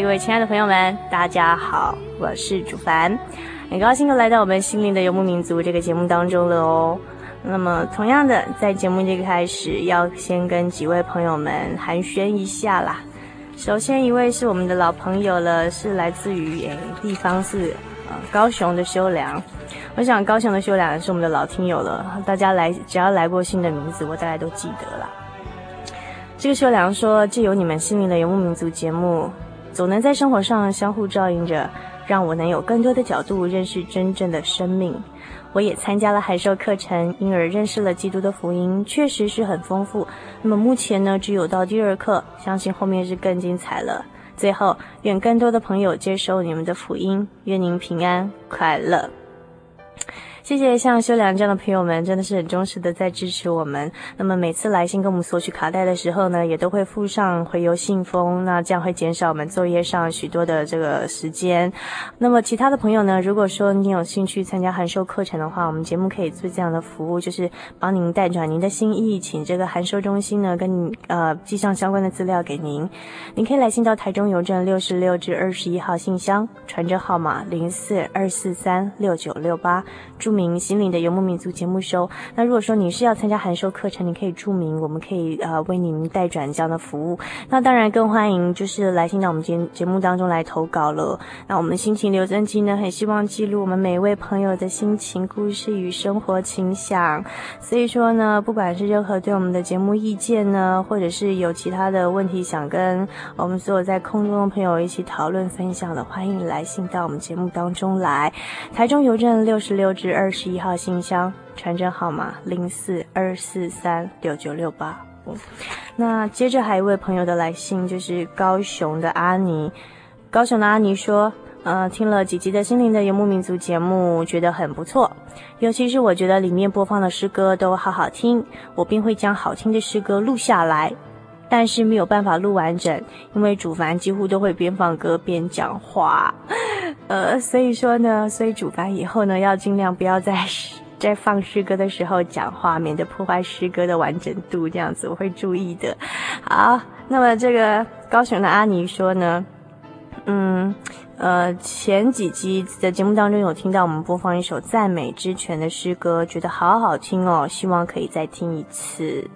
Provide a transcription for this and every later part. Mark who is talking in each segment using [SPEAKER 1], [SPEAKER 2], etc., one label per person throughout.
[SPEAKER 1] 各位亲爱的朋友们，大家好，我是主凡，很高兴又来到我们心灵的游牧民族这个节目当中了哦。那么，同样的，在节目这个开始，要先跟几位朋友们寒暄一下啦。首先一位是我们的老朋友了，是来自于诶地方是呃高雄的修良。我想高雄的修良是我们的老听友了，大家来只要来过新的名字，我大概都记得了。这个修良说，借由你们心灵的游牧民族节目。总能在生活上相互照应着，让我能有更多的角度认识真正的生命。我也参加了海兽课程，因而认识了基督的福音，确实是很丰富。那么目前呢，只有到第二课，相信后面是更精彩了。最后，愿更多的朋友接受你们的福音，愿您平安快乐。谢谢像修良这样的朋友们，真的是很忠实的在支持我们。那么每次来信跟我们索取卡带的时候呢，也都会附上回邮信封，那这样会减少我们作业上许多的这个时间。那么其他的朋友呢，如果说你有兴趣参加函授课程的话，我们节目可以做这样的服务，就是帮您代转您的心意，请这个函授中心呢跟你呃寄上相关的资料给您。您可以来信到台中邮政六十六至二十一号信箱，传真号码零四二四三六九六八，祝名心灵的游牧民族节目收。那如果说你是要参加函授课程，你可以注明，我们可以呃为您代转这样的服务。那当然更欢迎就是来信到我们节节目当中来投稿了。那我们心情留声机呢，很希望记录我们每一位朋友的心情故事与生活倾向。所以说呢，不管是任何对我们的节目意见呢，或者是有其他的问题想跟我们所有在空中的朋友一起讨论分享的，欢迎来信到我们节目当中来。台中邮政六十六至二。二十一号信箱，传真号码零四二四三六九六八。那接着还有一位朋友的来信，就是高雄的阿尼。高雄的阿尼说：“呃，听了几集的《心灵的游牧民族》节目，觉得很不错，尤其是我觉得里面播放的诗歌都好好听，我便会将好听的诗歌录下来。”但是没有办法录完整，因为主凡几乎都会边放歌边讲话，呃，所以说呢，所以主凡以后呢要尽量不要在 在放诗歌的时候讲话，免得破坏诗歌的完整度，这样子我会注意的。好，那么这个高雄的阿尼说呢，嗯。呃，前几集的节目当中有听到我们播放一首赞美之泉的诗歌，觉得好好听哦，希望可以再听一次。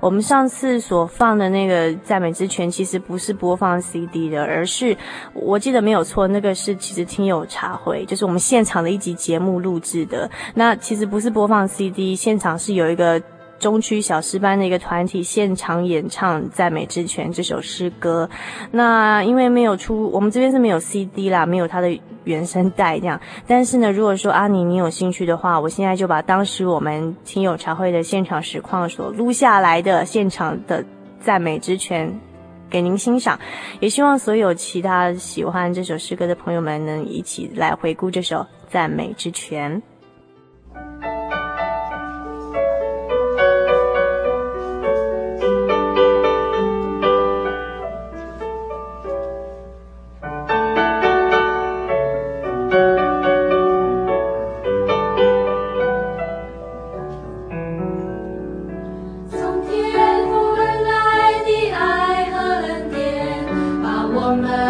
[SPEAKER 1] 我们上次所放的那个赞美之泉其实不是播放 CD 的，而是我记得没有错，那个是其实听友茶会，就是我们现场的一集节目录制的。那其实不是播放 CD，现场是有一个。中区小诗班的一个团体现场演唱《赞美之泉》这首诗歌，那因为没有出，我们这边是没有 CD 啦，没有它的原声带这样。但是呢，如果说阿宁你有兴趣的话，我现在就把当时我们听友茶会的现场实况所录下来的现场的《赞美之泉》给您欣赏，也希望所有其他喜欢这首诗歌的朋友们能一起来回顾这首《赞美之泉》。
[SPEAKER 2] woman.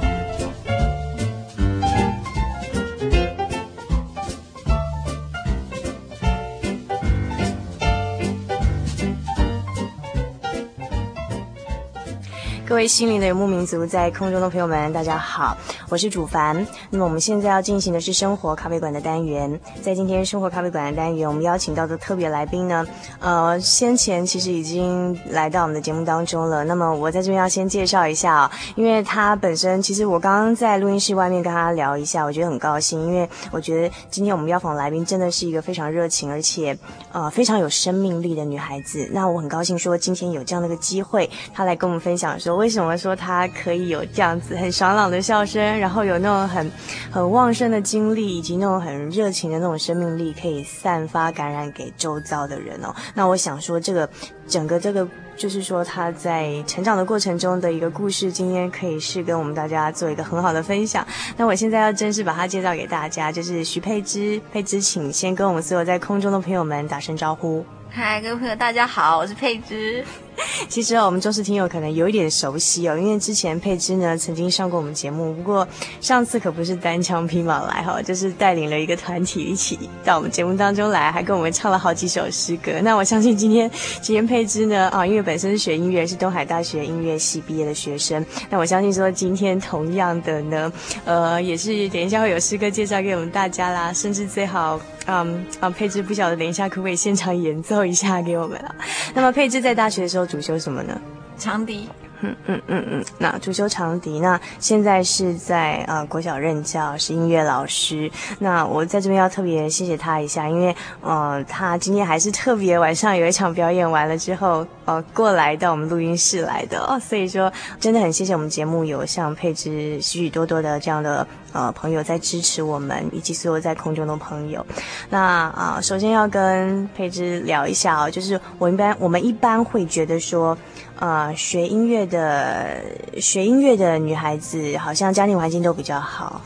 [SPEAKER 1] 位心灵的游牧民族，在空中的朋友们，大家好，我是主凡。那么我们现在要进行的是生活咖啡馆的单元。在今天生活咖啡馆的单元，我们邀请到的特别来宾呢，呃，先前其实已经来到我们的节目当中了。那么我在这边要先介绍一下啊，因为他本身其实我刚刚在录音室外面跟他聊一下，我觉得很高兴，因为我觉得今天我们邀访来宾真的是一个非常热情，而且呃非常有生命力的女孩子。那我很高兴说今天有这样的一个机会，她来跟我们分享说。为什么说她可以有这样子很爽朗的笑声，然后有那种很很旺盛的精力，以及那种很热情的那种生命力，可以散发感染给周遭的人哦？那我想说，这个整个这个就是说他在成长的过程中的一个故事，今天可以是跟我们大家做一个很好的分享。那我现在要正式把他介绍给大家，就是徐佩芝，佩芝，请先跟我们所有在空中的朋友们打声招呼。
[SPEAKER 3] 嗨，各位朋友，大家好，我是佩芝。
[SPEAKER 1] 其实我们忠实听友可能有一点熟悉哦，因为之前佩芝呢曾经上过我们节目，不过上次可不是单枪匹马来哈，就是带领了一个团体一起到我们节目当中来，还跟我们唱了好几首诗歌。那我相信今天今天佩芝呢啊，因为本身学音乐，是东海大学音乐系毕业的学生，那我相信说今天同样的呢，呃，也是等一下会有诗歌介绍给我们大家啦，甚至最好。嗯啊，佩芝不晓得等一下可不可以现场演奏一下给我们啊？那么佩芝在大学的时候主修什么呢？
[SPEAKER 3] 长笛。
[SPEAKER 1] 嗯嗯嗯嗯，那主修长笛，那现在是在呃国小任教，是音乐老师。那我在这边要特别谢谢他一下，因为呃他今天还是特别晚上有一场表演完了之后，呃过来到我们录音室来的哦。所以说真的很谢谢我们节目有像佩芝许许多多的这样的呃朋友在支持我们，以及所有在空中的朋友。那啊、首先要跟佩芝聊一下哦，就是我一般我们一般会觉得说。啊、呃，学音乐的学音乐的女孩子，好像家庭环境都比较好。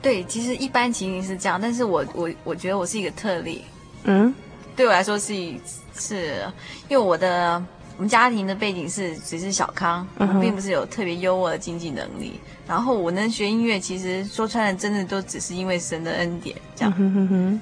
[SPEAKER 3] 对，其实一般情形是这样，但是我我我觉得我是一个特例。
[SPEAKER 1] 嗯，
[SPEAKER 3] 对我来说是是，因为我的我们家庭的背景是只是小康，嗯、并不是有特别优渥的经济能力。然后我能学音乐，其实说穿了，真的都只是因为神的恩典。这样，嗯、哼哼哼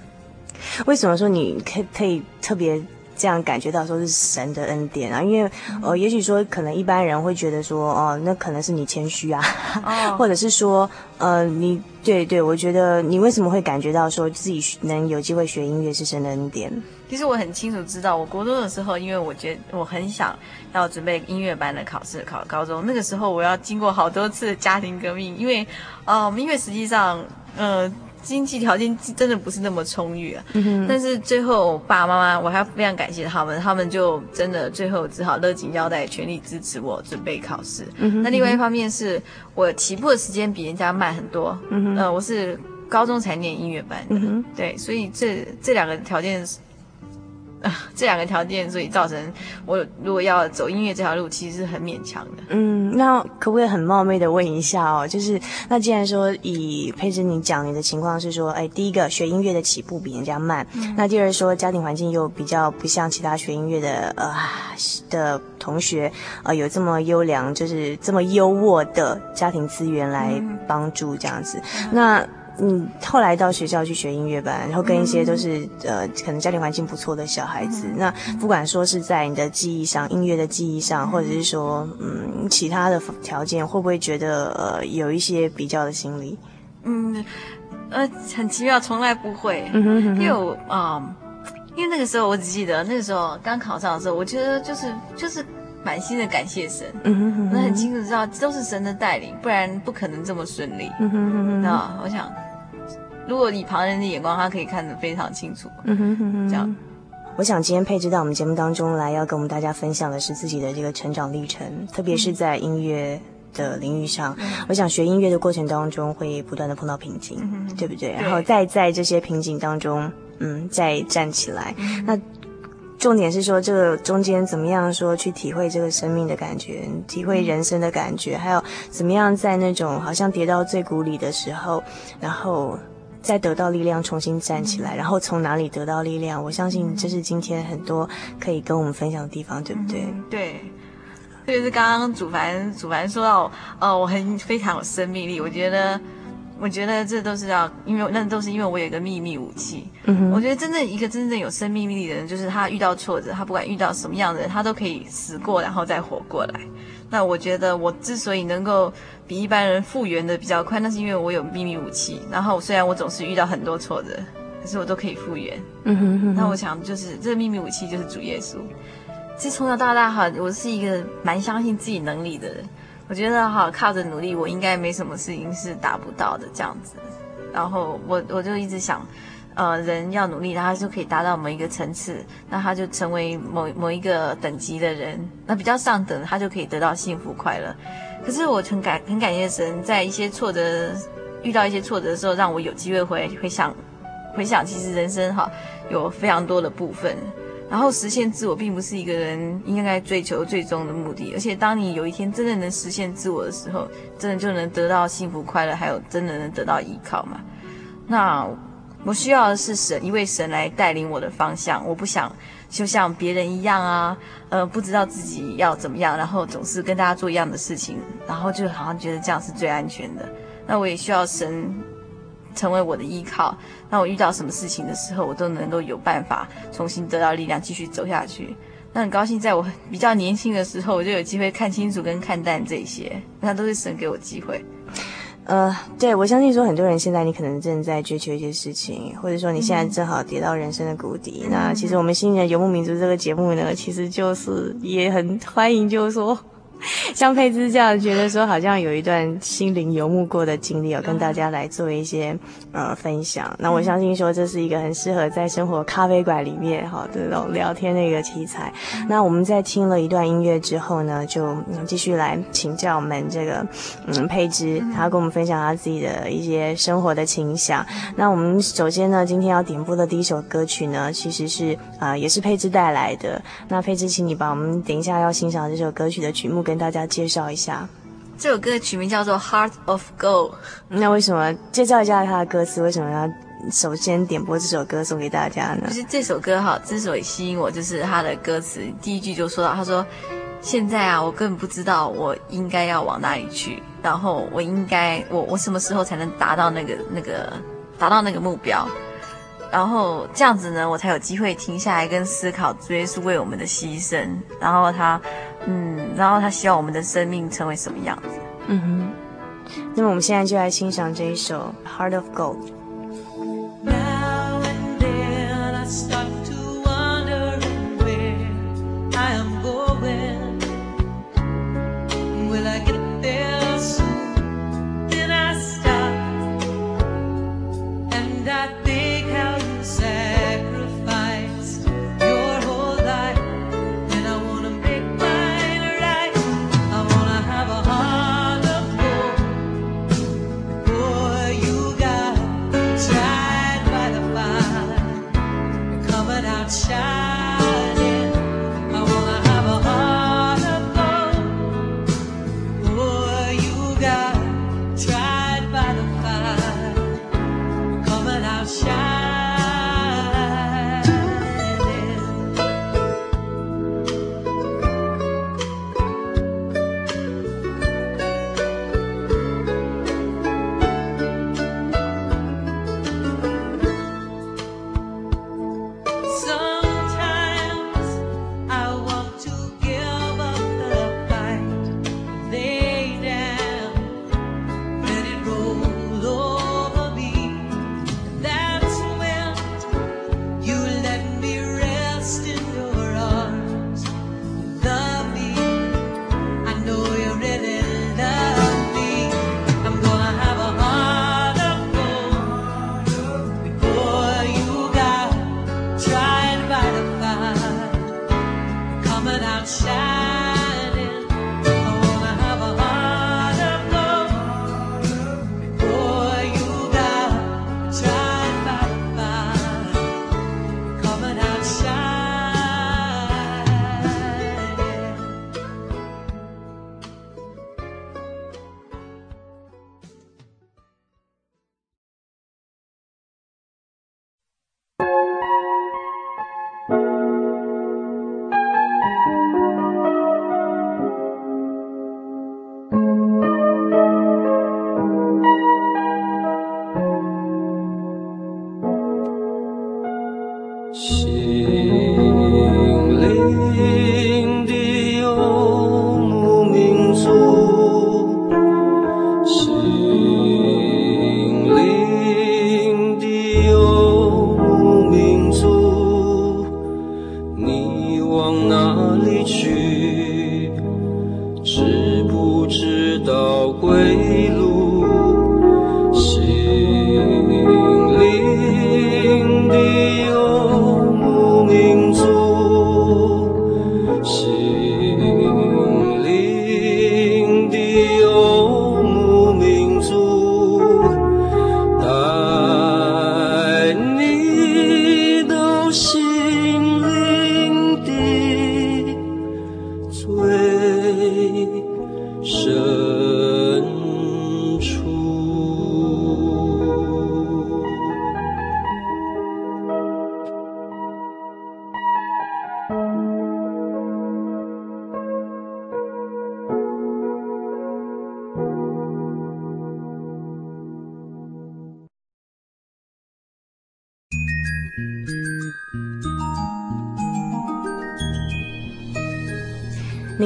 [SPEAKER 1] 为什么说你可以可以特别？这样感觉到说是神的恩典啊，因为呃，也许说可能一般人会觉得说，哦，那可能是你谦虚啊，哦、或者是说，呃，你对对，我觉得你为什么会感觉到说自己能有机会学音乐是神的恩典？
[SPEAKER 3] 其实我很清楚知道，我国中的时候，因为我觉得我很想要准备音乐班的考试，考高中那个时候，我要经过好多次家庭革命，因为，呃，因为实际上，呃。经济条件真的不是那么充裕啊，嗯、但是最后爸爸妈妈，我还非常感谢他们，他们就真的最后只好勒紧腰带，全力支持我准备考试。嗯、那另外一方面是我起步的时间比人家慢很多，嗯，呃，我是高中才念音乐班的，嗯、对，所以这这两个条件 这两个条件，所以造成我如果要走音乐这条路，其实是很勉强的。
[SPEAKER 1] 嗯，那可不可以很冒昧的问一下哦？就是那既然说以佩芝你讲你的情况是说，哎，第一个学音乐的起步比人家慢，嗯、那第二说家庭环境又比较不像其他学音乐的呃的同学，呃有这么优良，就是这么优渥的家庭资源来帮助这样子，嗯、那。嗯，后来到学校去学音乐班，然后跟一些都是、嗯、呃，可能家庭环境不错的小孩子。嗯、那不管说是在你的记忆上、音乐的记忆上，或者是说嗯其他的条件，会不会觉得呃有一些比较的心理？
[SPEAKER 3] 嗯，呃，很奇妙，从来不会。嗯哼哼哼因为我啊、呃，因为那个时候我只记得那个时候刚考上的时候，我觉得就是就是满心的感谢神。嗯哼哼，那很清楚知道都是神的带领，不然不可能这么顺利。嗯哼哼哼，啊，我想。如果以旁人的眼光，他可以看得非常清楚。嗯哼哼哼，这样。
[SPEAKER 1] 我想今天配置到我们节目当中来，要跟我们大家分享的是自己的这个成长历程，特别是在音乐的领域上。嗯、我想学音乐的过程当中，会不断的碰到瓶颈，嗯、对不对？对，然后再在这些瓶颈当中，嗯，再站起来。嗯、那重点是说，这个中间怎么样说去体会这个生命的感觉，体会人生的感觉，还有怎么样在那种好像跌到最谷里的时候，然后。再得到力量，重新站起来，然后从哪里得到力量？我相信这是今天很多可以跟我们分享的地方，对不对？
[SPEAKER 3] 嗯、对，特别是刚刚祖凡祖凡说到，哦，我很非常有生命力。我觉得，我觉得这都是要，因为那都是因为我有一个秘密武器。嗯哼，我觉得真正一个真正有生命力的人，就是他遇到挫折，他不管遇到什么样的人，他都可以死过，然后再活过来。那我觉得我之所以能够比一般人复原的比较快，那是因为我有秘密武器。然后虽然我总是遇到很多挫折，可是我都可以复原。嗯哼，哼，那我想就是这个秘密武器就是主耶稣。其实从小到大哈，我是一个蛮相信自己能力的人。我觉得哈，靠着努力，我应该没什么事情是达不到的这样子。然后我我就一直想。呃，人要努力，然后他就可以达到某一个层次，那他就成为某某一个等级的人。那比较上等，他就可以得到幸福快乐。可是我很感很感谢神，在一些挫折遇到一些挫折的时候，让我有机会回回想回想，其实人生哈有非常多的部分。然后实现自我，并不是一个人应该追求最终的目的。而且当你有一天真的能实现自我的时候，真的就能得到幸福快乐，还有真的能得到依靠嘛？那。我需要的是神，一位神来带领我的方向。我不想就像别人一样啊，呃，不知道自己要怎么样，然后总是跟大家做一样的事情，然后就好像觉得这样是最安全的。那我也需要神成为我的依靠。那我遇到什么事情的时候，我都能够有办法重新得到力量，继续走下去。那很高兴，在我比较年轻的时候，我就有机会看清楚跟看淡这些，那都是神给我机会。
[SPEAKER 1] 呃，对，我相信说很多人现在你可能正在追求一些事情，或者说你现在正好跌到人生的谷底。嗯、那其实我们新人游牧民族这个节目呢，其实就是也很欢迎，就是说。像佩芝这样觉得说，好像有一段心灵游牧过的经历，要跟大家来做一些呃分享。那我相信说，这是一个很适合在生活咖啡馆里面哈这种聊天的一个题材。那我们在听了一段音乐之后呢，就继续来请教我们这个嗯佩芝，他跟我们分享他自己的一些生活的情想。那我们首先呢，今天要点播的第一首歌曲呢，其实是啊、呃、也是佩芝带来的。那佩芝，请你把我们等一下要欣赏这首歌曲的曲目跟跟大家介绍一下，
[SPEAKER 3] 这首歌的曲名叫做《Heart of Gold》。
[SPEAKER 1] 那为什么介绍一下它的歌词？为什么要首先点播这首歌送给大家呢？
[SPEAKER 3] 就是这首歌哈，之所以吸引我，就是它的歌词第一句就说到：“他说，现在啊，我根本不知道我应该要往哪里去，然后我应该我我什么时候才能达到那个那个达到那个目标？然后这样子呢，我才有机会停下来跟思考主耶稣为我们的牺牲，然后他。”嗯，然后他希望我们的生命成为什么样子？嗯
[SPEAKER 1] 哼。那么我们现在就来欣赏这一首《Heart of Gold》。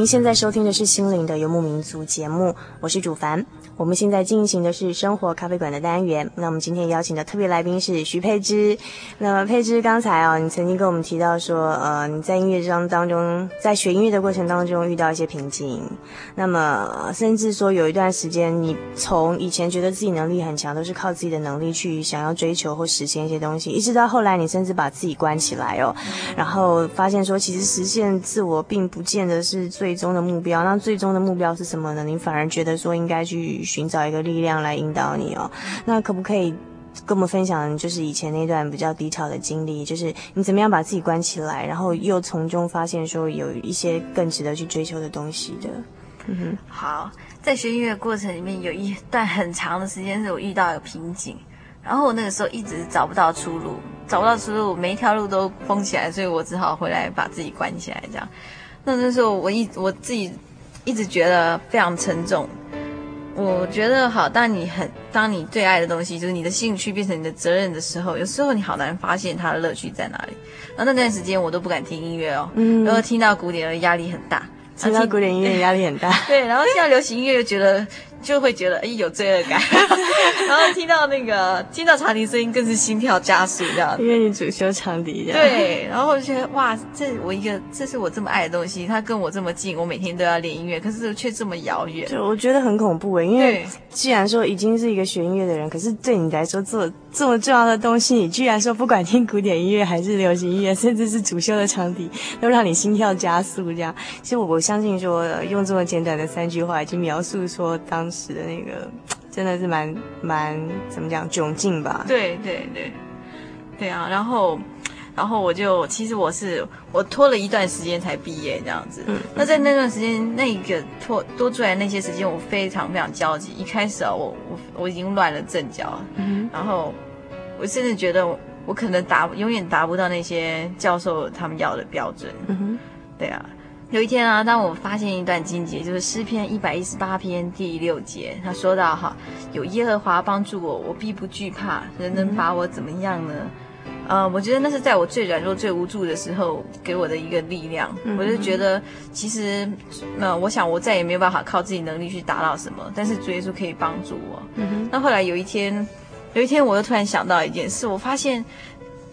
[SPEAKER 1] 现在收听的是《心灵的游牧民族》节目，我是主凡。我们现在进行的是生活咖啡馆的单元。那我们今天邀请的特别来宾是徐佩芝。那么佩芝刚才哦，你曾经跟我们提到说，呃，你在音乐当当中，在学音乐的过程当中遇到一些瓶颈。那么甚至说有一段时间，你从以前觉得自己能力很强，都是靠自己的能力去想要追求或实现一些东西，一直到后来你甚至把自己关起来哦，然后发现说，其实实现自我并不见得是最终的目标。那最终的目标是什么呢？你反而觉得说应该去。寻找一个力量来引导你哦，那可不可以跟我们分享，就是以前那段比较低潮的经历，就是你怎么样把自己关起来，然后又从中发现说有一些更值得去追求的东西的。嗯哼，
[SPEAKER 3] 好，在学音乐的过程里面，有一段很长的时间是我遇到有瓶颈，然后我那个时候一直找不到出路，找不到出路，每一条路都封起来，所以我只好回来把自己关起来，这样。那那时候我一我自己一直觉得非常沉重。我觉得好，当你很当你最爱的东西，就是你的兴趣变成你的责任的时候，有时候你好难发现它的乐趣在哪里。然后那段时间我都不敢听音乐哦，嗯，然后听到古典的压力很大，
[SPEAKER 1] 听到古典音乐压力很大，
[SPEAKER 3] 对，然后听到流行音乐又觉得。就会觉得哎有罪恶感，然后听到那个听到长笛声音更是心跳加速这样。
[SPEAKER 1] 因为你主修长笛，
[SPEAKER 3] 对，然后我就觉得哇，这我一个这是我这么爱的东西，它跟我这么近，我每天都要练音乐，可是却这么遥远。
[SPEAKER 1] 就我觉得很恐怖诶，因为既然说已经是一个学音乐的人，可是对你来说做这么重要的东西，你居然说不管听古典音乐还是流行音乐，甚至是主修的长笛，都让你心跳加速这样。其实我我相信说，用这么简短的三句话，已经描述说当时的那个 真的是蛮蛮怎么讲窘境吧？
[SPEAKER 3] 对对对，对啊。然后，然后我就其实我是我拖了一段时间才毕业这样子。嗯。那在那段时间，那个拖多出来那些时间，我非常非常焦急。一开始啊，我我我已经乱了阵脚。嗯。然后我甚至觉得我，我可能达永远达不到那些教授他们要的标准。嗯哼。对啊。有一天啊，当我发现一段经节，就是诗篇一百一十八篇第六节，他说到哈，有耶和华帮助我，我必不惧怕，人能把我怎么样呢？呃，我觉得那是在我最软弱、最无助的时候给我的一个力量。我就觉得，其实，那、呃、我想我再也没有办法靠自己能力去达到什么，但是主耶稣可以帮助我。那后来有一天，有一天我又突然想到一件事，我发现，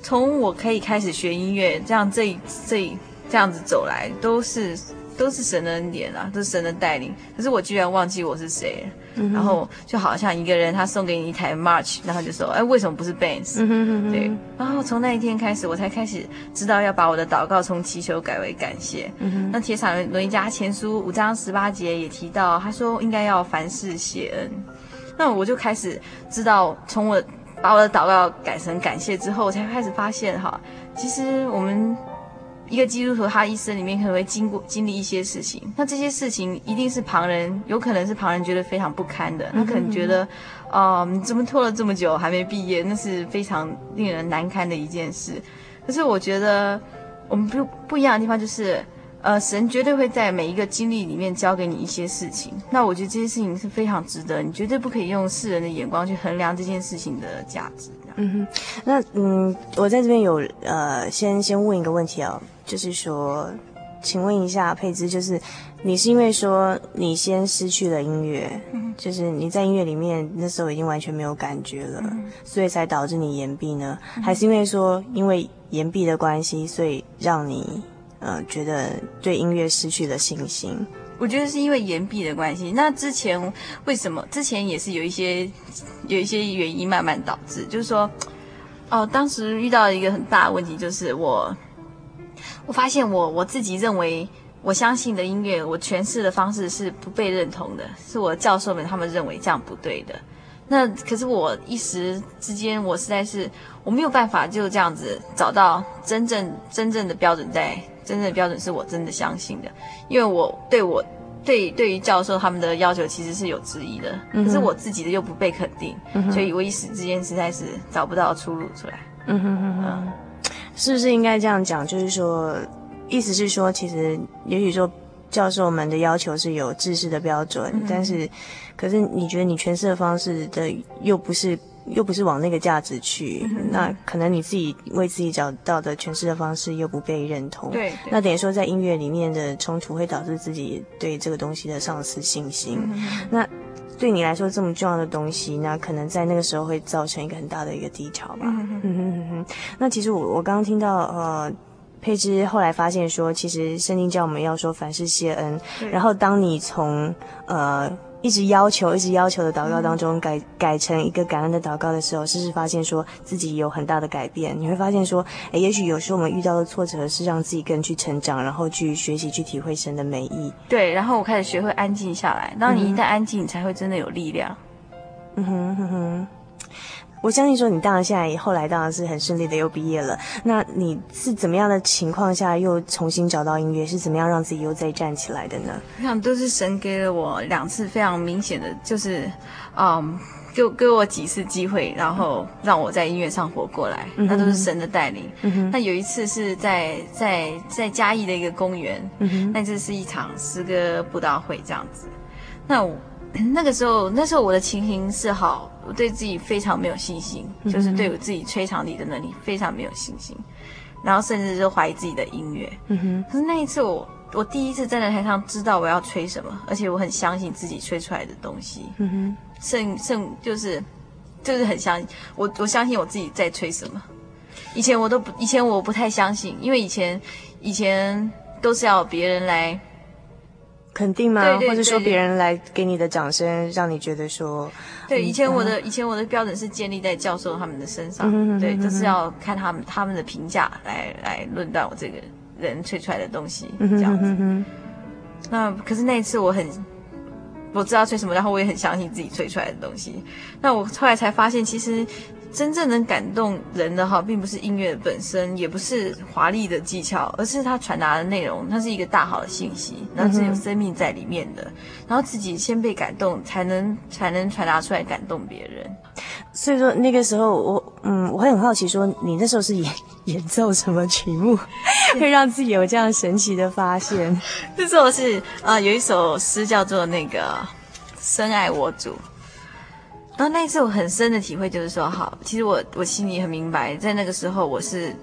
[SPEAKER 3] 从我可以开始学音乐，这样这这。这样子走来都是都是神的恩典啊，都是神的带领。可是我居然忘记我是谁，嗯、然后就好像一个人他送给你一台 March，然后就说：“哎，为什么不是 Benz？” 嗯哼哼哼对。然后从那一天开始，我才开始知道要把我的祷告从祈求改为感谢。嗯。那帖撒罗尼迦前书五章十八节也提到，他说应该要凡事谢恩。那我就开始知道，从我把我的祷告改成感谢之后，我才开始发现哈，其实我们。一个基督徒，他一生里面可能会经过经历一些事情，那这些事情一定是旁人，有可能是旁人觉得非常不堪的，他可能觉得，啊、呃，你怎么拖了这么久还没毕业，那是非常令人难堪的一件事。可是我觉得我们不不一样的地方就是，呃，神绝对会在每一个经历里面教给你一些事情。那我觉得这些事情是非常值得，你绝对不可以用世人的眼光去衡量这件事情的价值。
[SPEAKER 1] 嗯哼，那嗯，我在这边有呃，先先问一个问题哦。就是说，请问一下佩芝，就是你是因为说你先失去了音乐，嗯、就是你在音乐里面那时候已经完全没有感觉了，嗯、所以才导致你延毕呢？嗯、还是因为说因为延毕的关系，所以让你呃觉得对音乐失去了信心？
[SPEAKER 3] 我觉得是因为延毕的关系。那之前为什么？之前也是有一些有一些原因慢慢导致，就是说，哦，当时遇到一个很大的问题，就是我我发现我我自己认为我相信的音乐，我诠释的方式是不被认同的，是我教授们他们认为这样不对的。那可是我一时之间，我实在是我没有办法就这样子找到真正真正的标准在，真正的标准是我真的相信的，因为我对我对对于教授他们的要求其实是有质疑的，可是我自己的又不被肯定，所以我一时之间实在是找不到出路出来。
[SPEAKER 1] 嗯哼哼哼，是不是应该这样讲？就是说，意思是说，其实也许说。教授们的要求是有制式的标准，嗯、但是，可是你觉得你诠释的方式的又不是又不是往那个价值去，嗯、那可能你自己为自己找到的诠释的方式又不被认同。对，对，那等于说在音乐里面的冲突会导致自己对这个东西的丧失信心。嗯、那对你来说这么重要的东西，那可能在那个时候会造成一个很大的一个低潮吧。嗯嗯嗯嗯。那其实我我刚刚听到呃。佩芝后来发现说，其实圣经教我们要说凡事谢恩。然后当你从呃一直要求、一直要求的祷告当中改改成一个感恩的祷告的时候，试试发现说自己有很大的改变。你会发现说，诶，也许有时候我们遇到的挫折是让自己更去成长，然后去学习、去体会神的美意。
[SPEAKER 3] 对，然后我开始学会安静下来。当你一旦安静，你才会真的有力量。
[SPEAKER 1] 嗯哼哼哼。我相信说你当然现在后来当然是很顺利的又毕业了。那你是怎么样的情况下又重新找到音乐？是怎么样让自己又再站起来的呢？
[SPEAKER 3] 我想都是神给了我两次非常明显的，就是，嗯，给给我几次机会，然后让我在音乐上活过来。嗯、那都是神的带领。那有一次是在在在嘉义的一个公园，嗯、哼那这是一场诗歌布道会这样子。那我。那个时候，那时候我的情形是好，我对自己非常没有信心，嗯、就是对我自己吹长笛的能力非常没有信心，然后甚至就怀疑自己的音乐。嗯哼。可是那一次我，我我第一次站在台上，知道我要吹什么，而且我很相信自己吹出来的东西。嗯哼。甚甚就是就是很相信我，我相信我自己在吹什么。以前我都不，以前我不太相信，因为以前以前都是要别人来。
[SPEAKER 1] 肯定吗？对对对对，或者说别人来给你的掌声，让你觉得说，
[SPEAKER 3] 对，以前我的、嗯、以前我的标准是建立在教授他们的身上，嗯、哼对，就是要看他们他们的评价来来论断我这个人吹出来的东西，这样子。那可是那一次我很，我知道吹什么，然后我也很相信自己吹出来的东西。那我后来才发现，其实。真正能感动人的哈，并不是音乐本身，也不是华丽的技巧，而是它传达的内容。它是一个大好的信息，然后是有生命在里面的。嗯、然后自己先被感动，才能才能传达出来感动别人。
[SPEAKER 1] 所以说那个时候我，嗯，我会很好奇，说你那时候是演 演奏什么曲目，会让自己有这样神奇的发现？
[SPEAKER 3] 那时候是呃，有一首诗叫做那个《深爱我主》。然后那一次我很深的体会就是说，好，其实我我心里很明白，在那个时候我是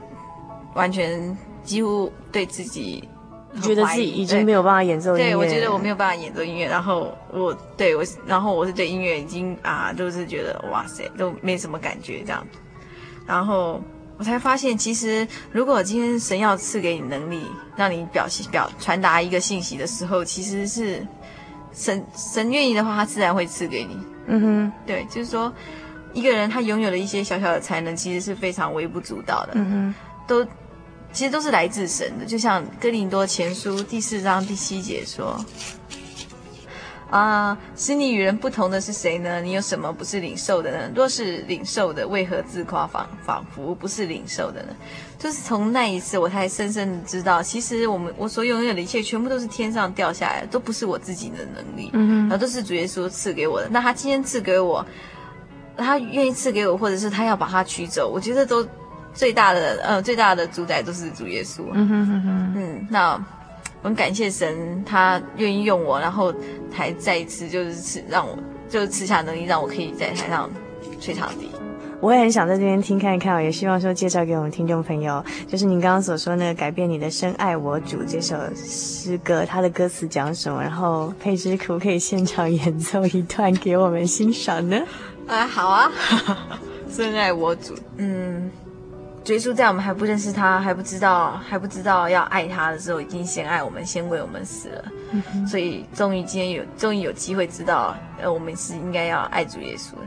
[SPEAKER 3] 完全几乎对自己
[SPEAKER 1] 觉得自己已经没有办法演奏音乐，
[SPEAKER 3] 对，我觉得我没有办法演奏音乐。然后我对我，然后我是对音乐已经啊，都是觉得哇塞，都没什么感觉这样。然后我才发现，其实如果今天神要赐给你能力，让你表现表传达一个信息的时候，其实是神神愿意的话，他自然会赐给你。嗯哼，对，就是说，一个人他拥有的一些小小的才能，其实是非常微不足道的。嗯哼，都其实都是来自神的。就像哥林多前书第四章第七节说。啊，使你与人不同的是谁呢？你有什么不是领受的呢？若是领受的，为何自夸仿仿佛不是领受的呢？就是从那一次，我才深深的知道，其实我们我所拥有的一切，全部都是天上掉下来的，都不是我自己的能力，嗯哼，然后都是主耶稣赐给我的。那他今天赐给我，他愿意赐给我，或者是他要把它取走，我觉得都最大的呃最大的主宰都是主耶稣。嗯哼哼哼，嗯，那。我很感谢神，他愿意用我，然后还再一次就是赐让我，就是赐下能力，让我可以在台上吹长笛。
[SPEAKER 1] 我也很想在这边听看一看，也希望说介绍给我们听众朋友，就是您刚刚所说那个改变你的深爱我主这首诗歌，它的歌词讲什么？然后佩芝可不可以现场演奏一段给我们欣赏呢？
[SPEAKER 3] 啊，好啊，深爱我主，嗯。主耶稣在我们还不认识他，还不知道还不知道要爱他的时候，已经先爱我们，先为我们死了。嗯、所以终于今天有终于有机会知道，呃，我们是应该要爱主耶稣的。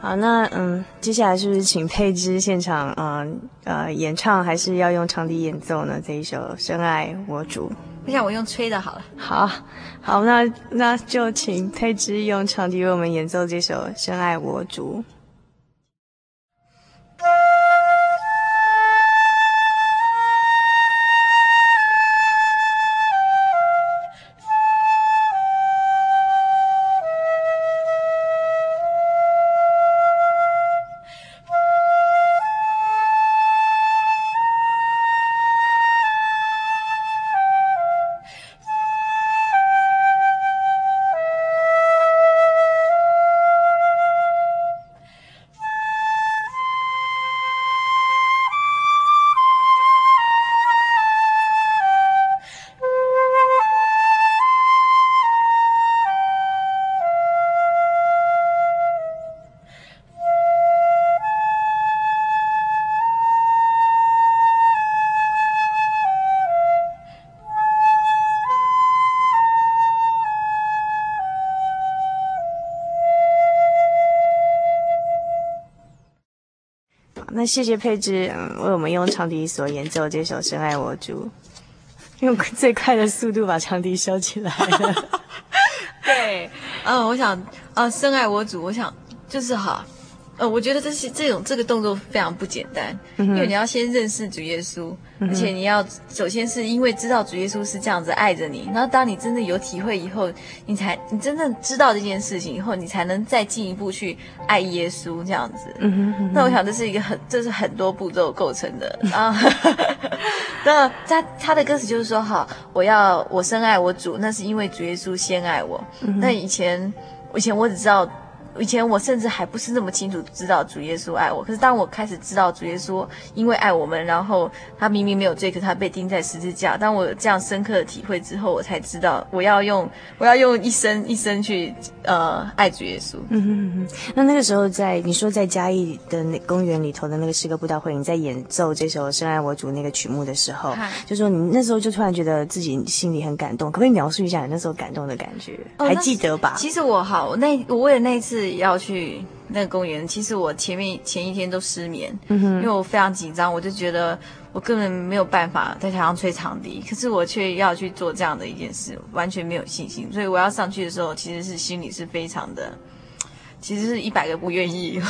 [SPEAKER 1] 好，那嗯，接下来是不是请佩芝现场，嗯呃演唱，还是要用长笛演奏呢？这一首《深爱我主》，
[SPEAKER 3] 我想我用吹的好了。
[SPEAKER 1] 好，好，那那就请佩芝用长笛为我们演奏这首《深爱我主》。谢谢佩芝，为我们用长笛所演奏这首《深爱我主》，用最快的速度把长笛收起来了。
[SPEAKER 3] 对，嗯，我想，啊，《深爱我主》，我想就是哈。呃，我觉得这是这种这个动作非常不简单，嗯、因为你要先认识主耶稣，嗯、而且你要首先是因为知道主耶稣是这样子爱着你，然后当你真的有体会以后，你才你真正知道这件事情以后，你才能再进一步去爱耶稣这样子。嗯哼，嗯哼，那我想这是一个很这是很多步骤构成的 啊。那他他的歌词就是说好，我要我深爱我主，那是因为主耶稣先爱我。嗯、那以前以前我只知道。以前我甚至还不是那么清楚知道主耶稣爱我，可是当我开始知道主耶稣因为爱我们，然后他明明没有罪，可他被钉在十字架。当我有这样深刻的体会之后，我才知道我要用我要用一生一生去呃爱主耶稣。嗯哼
[SPEAKER 1] 嗯哼。那那个时候在你说在嘉义的那公园里头的那个诗歌布道会，你在演奏这首《深爱我主》那个曲目的时候，就说你那时候就突然觉得自己心里很感动，可不可以描述一下你那时候感动的感觉？哦、还记得吧？
[SPEAKER 3] 其实我好，我那我为了那一次。要去那个公园，其实我前面前一天都失眠，嗯、因为我非常紧张，我就觉得我根本没有办法在台上吹长笛，可是我却要去做这样的一件事，完全没有信心，所以我要上去的时候，其实是心里是非常的。其实是一百个不愿意，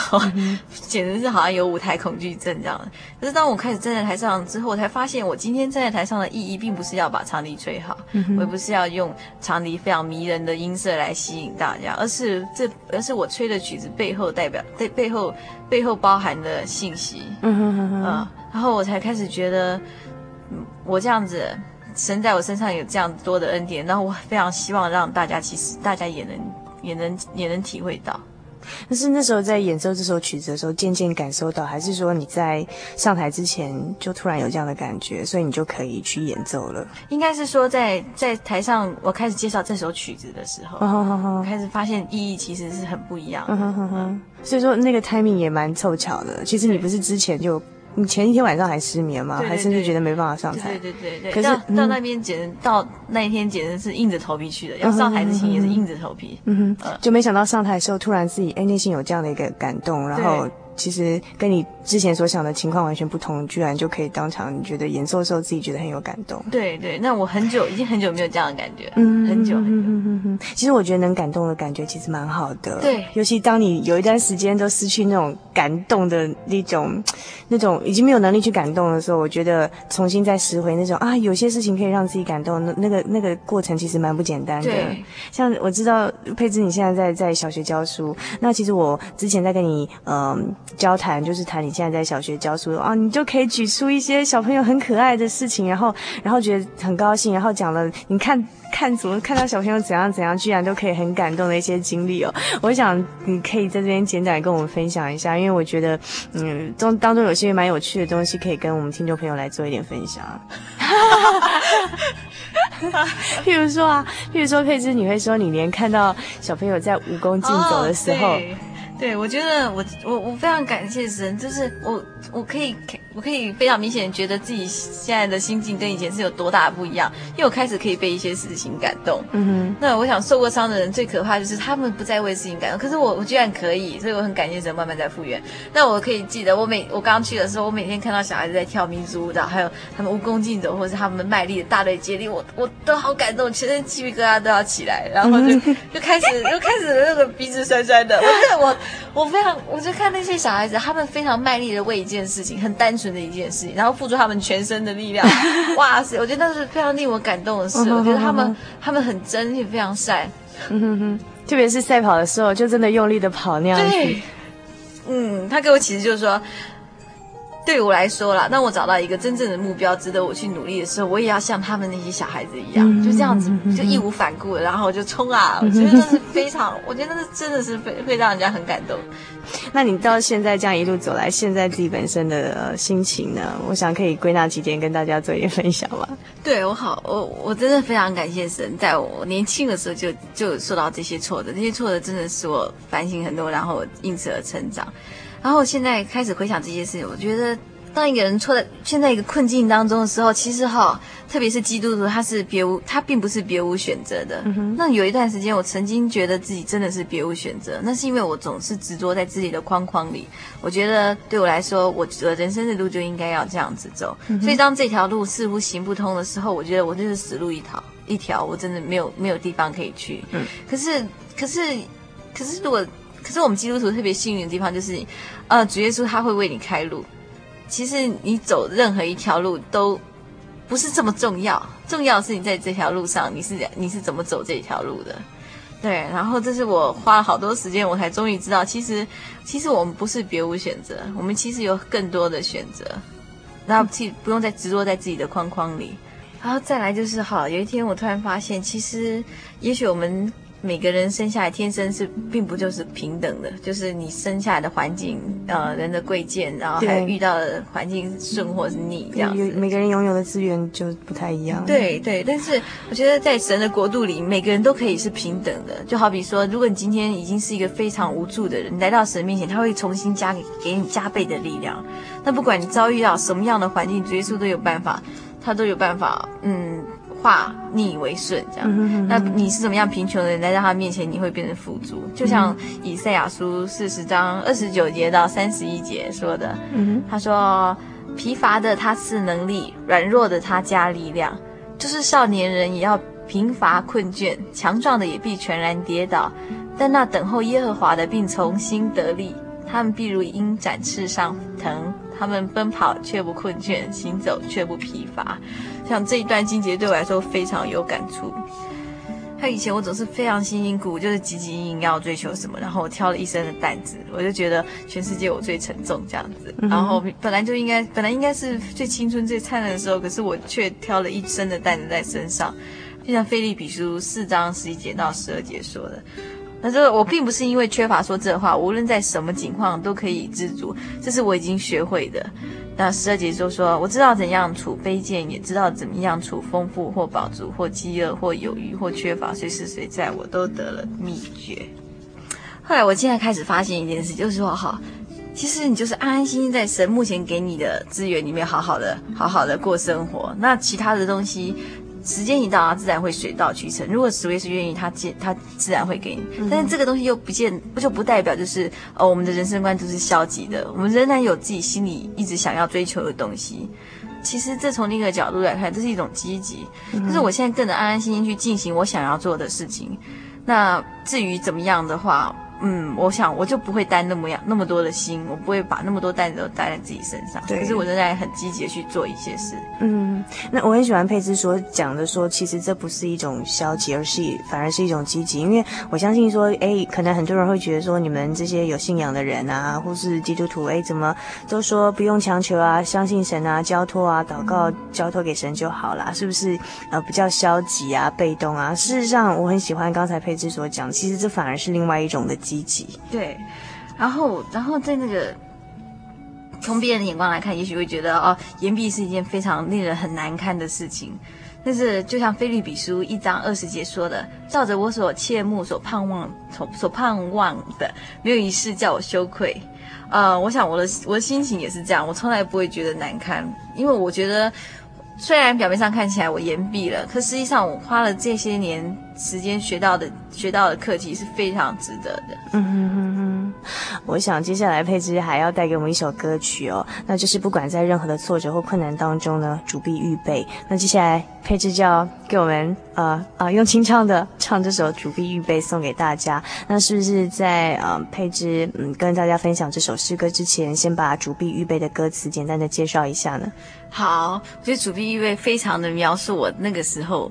[SPEAKER 3] 简直是好像有舞台恐惧症这样。可是当我开始站在台上之后，我才发现我今天站在台上的意义，并不是要把长笛吹好，我也不是要用长笛非常迷人的音色来吸引大家，而是这，而是我吹的曲子背后代表，背背后背后包含的信息。嗯，然后我才开始觉得，我这样子，神在我身上有这样多的恩典，然后我非常希望让大家，其实大家也能也能也能体会到。
[SPEAKER 1] 但是那时候在演奏这首曲子的时候，渐渐感受到，还是说你在上台之前就突然有这样的感觉，所以你就可以去演奏了？
[SPEAKER 3] 应该是说在在台上我开始介绍这首曲子的时候，我开始发现意义其实是很不一样的。
[SPEAKER 1] 所以说那个 timing 也蛮凑巧的。其实你不是之前就。你前一天晚上还失眠吗？对对对，还甚至觉得没办法上台？
[SPEAKER 3] 对对对对。可是到，到那边简直、嗯、到那一天简直是硬着头皮去的，要上台之前也是硬着头皮。嗯哼，
[SPEAKER 1] 就没想到上台的时候突然自己哎内心有这样的一个感动，然后。其实跟你之前所想的情况完全不同，居然就可以当场，你觉得演奏的时候自己觉得很有感动。
[SPEAKER 3] 对对，那我很久已经很久没有这样的感觉，嗯，很久很久。
[SPEAKER 1] 其实我觉得能感动的感觉其实蛮好的。
[SPEAKER 3] 对，
[SPEAKER 1] 尤其当你有一段时间都失去那种感动的那种，那种已经没有能力去感动的时候，我觉得重新再拾回那种啊，有些事情可以让自己感动，那那个那个过程其实蛮不简单的。
[SPEAKER 3] 对。
[SPEAKER 1] 像我知道佩芝你现在在在小学教书，那其实我之前在跟你嗯。呃交谈就是谈你现在在小学教书啊，你就可以举出一些小朋友很可爱的事情，然后然后觉得很高兴，然后讲了你看看怎么看到小朋友怎样怎样，居然都可以很感动的一些经历哦。我想你可以在这边简短跟我们分享一下，因为我觉得嗯中当中有些蛮有趣的东西可以跟我们听众朋友来做一点分享。譬如说啊，譬如说佩芝，你会说你连看到小朋友在蜈蚣竞走的时候。
[SPEAKER 3] 对，我觉得我我我非常感谢神，就是我我可以我可以非常明显觉得自己现在的心境跟以前是有多大的不一样，因为我开始可以被一些事情感动。嗯哼，那我想受过伤的人最可怕就是他们不再为事情感动，可是我我居然可以，所以我很感谢神慢慢在复原。那我可以记得我每我刚去的时候，我每天看到小孩子在跳民族舞蹈，还有他们蜈蚣竞走，或者是他们卖力的大队接力，我我都好感动，全身鸡皮疙瘩都要起来，然后就就开始就开始那个鼻子酸酸的。我我我非常，我就看那些小孩子，他们非常卖力的为一件事情，很单纯的一件事情，然后付出他们全身的力量。哇塞，我觉得那是非常令我感动的事。我觉得他们 他们很真，也非常晒。
[SPEAKER 1] 嗯哼哼，特别是赛跑的时候，就真的用力的跑那样子。
[SPEAKER 3] 对，嗯，他给我其实就是说。对我来说啦，当我找到一个真正的目标，值得我去努力的时候，我也要像他们那些小孩子一样，嗯、就这样子，就义无反顾的，然后我就冲啊！我觉得那是非常，我觉得那是真的是会会让人家很感动。
[SPEAKER 1] 那你到现在这样一路走来，现在自己本身的、呃、心情呢？我想可以归纳几点跟大家做一个分享吧。
[SPEAKER 3] 对我好，我我真的非常感谢神，在我年轻的时候就就受到这些挫折，这些挫折真的使我反省很多，然后因此而成长。然后现在开始回想这些事情，我觉得当一个人处在现在一个困境当中的时候，其实哈，特别是基督徒，他是别无他并不是别无选择的。嗯。那有一段时间，我曾经觉得自己真的是别无选择，那是因为我总是执着在自己的框框里。我觉得对我来说，我的人生的路就应该要这样子走。嗯。所以当这条路似乎行不通的时候，我觉得我就是死路一条，一条我真的没有没有地方可以去。嗯。可是可是可是如果。可是我们基督徒特别幸运的地方就是，呃，主耶稣他会为你开路。其实你走任何一条路都不是这么重要，重要是你在这条路上你是你是怎么走这条路的。对，然后这是我花了好多时间，我才终于知道，其实其实我们不是别无选择，我们其实有更多的选择。然后其不用再执着在自己的框框里。然后再来就是，好，有一天我突然发现，其实也许我们。每个人生下来天生是并不就是平等的，就是你生下来的环境，呃，人的贵贱，然后还有遇到的环境顺或是逆这样子。
[SPEAKER 1] 每个人拥有的资源就不太一样。
[SPEAKER 3] 对对，但是我觉得在神的国度里，每个人都可以是平等的。就好比说，如果你今天已经是一个非常无助的人，你来到神面前，他会重新加给给你加倍的力量。那不管你遭遇到什么样的环境，耶稣都有办法，他都有办法，嗯。化逆为顺，这样。那你是怎么样贫穷的人来到他面前，你会变成富足？就像以赛亚书四十章二十九节到三十一节说的。嗯、他说：“疲乏的他赐能力，软弱的他加力量。就是少年人也要疲乏困倦，强壮的也必全然跌倒。但那等候耶和华的，并从新得力。他们必如鹰展翅上腾，他们奔跑却不困倦，行走却不疲乏。”像这一段经节对我来说非常有感触。他以前我总是非常辛辛苦苦，就是汲汲营营要追求什么，然后我挑了一身的担子，我就觉得全世界我最沉重这样子。然后本来就应该，本来应该是最青春最灿烂的时候，可是我却挑了一身的担子在身上。就像菲利比书四章十一节到十二节说的，那这我并不是因为缺乏说这话，无论在什么情况都可以知足，这是我已经学会的。那十二节就说：“我知道怎样处卑贱，也知道怎么样处丰富或饱足，或饥饿，或有余，或缺乏，随时随在，我都得了秘诀。”后来我现在开始发现一件事，就是说，哈，其实你就是安安心心在神目前给你的资源里面，好好的、好好的过生活。那其他的东西。时间一到啊，自然会水到渠成。如果紫薇是愿意，他接他自然会给你。但是这个东西又不见，不就不代表就是哦，我们的人生观都是消极的。我们仍然有自己心里一直想要追求的东西。其实这从另一个角度来看，这是一种积极。就、嗯、哼是我现在更能安安心心去进行我想要做的事情。那至于怎么样的话，嗯，我想我就不会担那么样那么多的心，我不会把那么多担子都担在自己身上。对，可是我仍然很积极的去做一些事。
[SPEAKER 1] 嗯，那我很喜欢佩芝所讲的说，其实这不是一种消极，而是反而是一种积极。因为我相信说，哎，可能很多人会觉得说，你们这些有信仰的人啊，或是基督徒，哎，怎么都说不用强求啊，相信神啊，交托啊，祷告交托给神就好啦，是不是？呃，比较消极啊，被动啊。事实上，我很喜欢刚才佩芝所讲，其实这反而是另外一种的。积极
[SPEAKER 3] 对，然后，然后在那个从别人的眼光来看，也许会觉得哦，言毕是一件非常令人很难堪的事情。但是，就像腓立比书一章二十节说的：“照着我所切慕、所盼望、所所盼望的，没有一事叫我羞愧。”呃，我想我的我的心情也是这样，我从来不会觉得难堪，因为我觉得。虽然表面上看起来我言毕了，可实际上我花了这些年时间学到的学到的课题是非常值得的。
[SPEAKER 1] 嗯哼哼哼，我想接下来佩芝还要带给我们一首歌曲哦，那就是不管在任何的挫折或困难当中呢，主必预备。那接下来佩芝就要给我们呃呃用清唱的唱这首《主必预备》送给大家。那是不是在呃佩芝嗯跟大家分享这首诗歌之前，先把《主必预备》的歌词简单的介绍一下呢？
[SPEAKER 3] 好，我觉得主必预备非常的描述我那个时候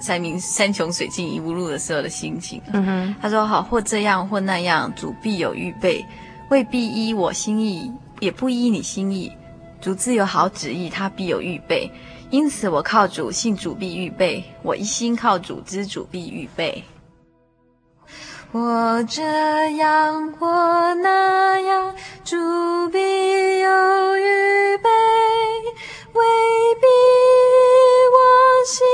[SPEAKER 3] 山明山穷水尽疑无路的时候的心情。嗯哼，他说好，或这样或那样，主必有预备，未必依我心意，也不依你心意。主自有好旨意，他必有预备。因此我靠主，信主必预备。我一心靠主，知主必预备。我这样，我那样，主必有预备。未必我心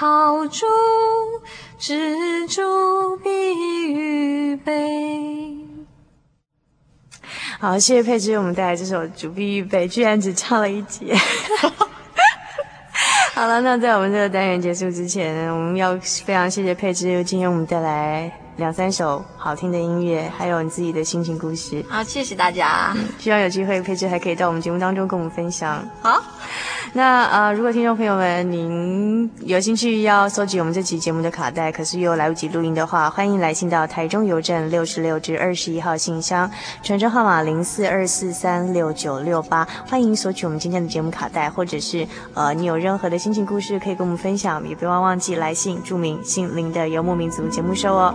[SPEAKER 3] 心靠主，知主必预备。
[SPEAKER 1] 好，谢谢佩芝，我们带来这首《主必预备》，居然只唱了一节。好了，那在我们这个单元结束之前，我们要非常谢谢佩芝，今天我们带来两三首好听的音乐，还有你自己的心情故事。
[SPEAKER 3] 好，谢谢大家。
[SPEAKER 1] 希望有机会佩芝还可以到我们节目当中跟我们分享。
[SPEAKER 3] 好。
[SPEAKER 1] 那呃，如果听众朋友们您有兴趣要搜集我们这期节目的卡带，可是又来不及录音的话，欢迎来信到台中邮政六十六至二十一号信箱，传真号码零四二四三六九六八。欢迎索取我们今天的节目卡带，或者是呃，你有任何的心情故事可以跟我们分享，也不要忘记来信注明“心灵的游牧民族”节目收哦。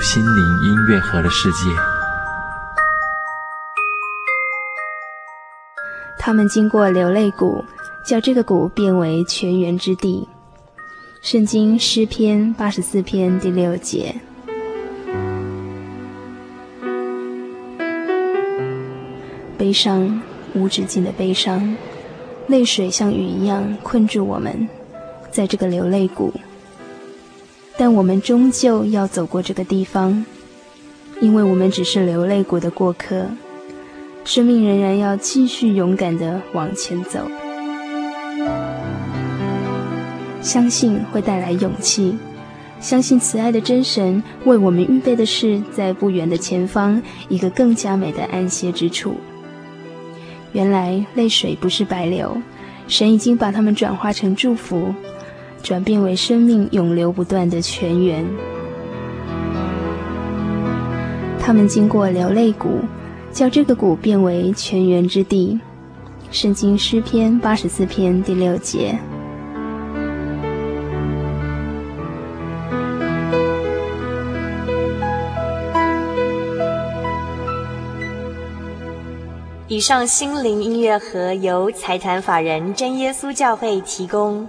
[SPEAKER 4] 心灵音乐盒的世界。
[SPEAKER 5] 他们经过流泪谷，叫这个谷变为泉源之地。圣经诗篇八十四篇第六节。悲伤，无止境的悲伤，泪水像雨一样困住我们，在这个流泪谷。但我们终究要走过这个地方，因为我们只是流泪谷的过客，生命仍然要继续勇敢地往前走。相信会带来勇气，相信慈爱的真神为我们预备的是在不远的前方一个更加美的安歇之处。原来泪水不是白流，神已经把它们转化成祝福。转变为生命永流不断的泉源。他们经过流泪谷，叫这个谷变为泉源之地。圣经诗篇八十四篇第六节。
[SPEAKER 6] 以上心灵音乐盒由财团法人真耶稣教会提供。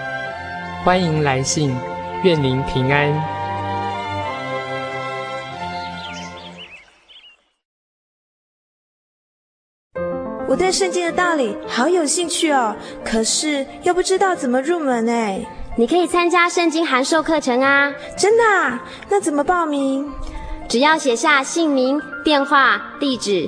[SPEAKER 7] 欢迎来信，愿您平安。
[SPEAKER 8] 我对圣经的道理好有兴趣哦，可是又不知道怎么入门哎。
[SPEAKER 9] 你可以参加圣经函授课程啊！
[SPEAKER 8] 真的啊？那怎么报名？
[SPEAKER 9] 只要写下姓名、电话、地址，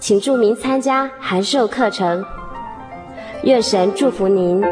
[SPEAKER 9] 请注明参加函授课程。愿神祝福您。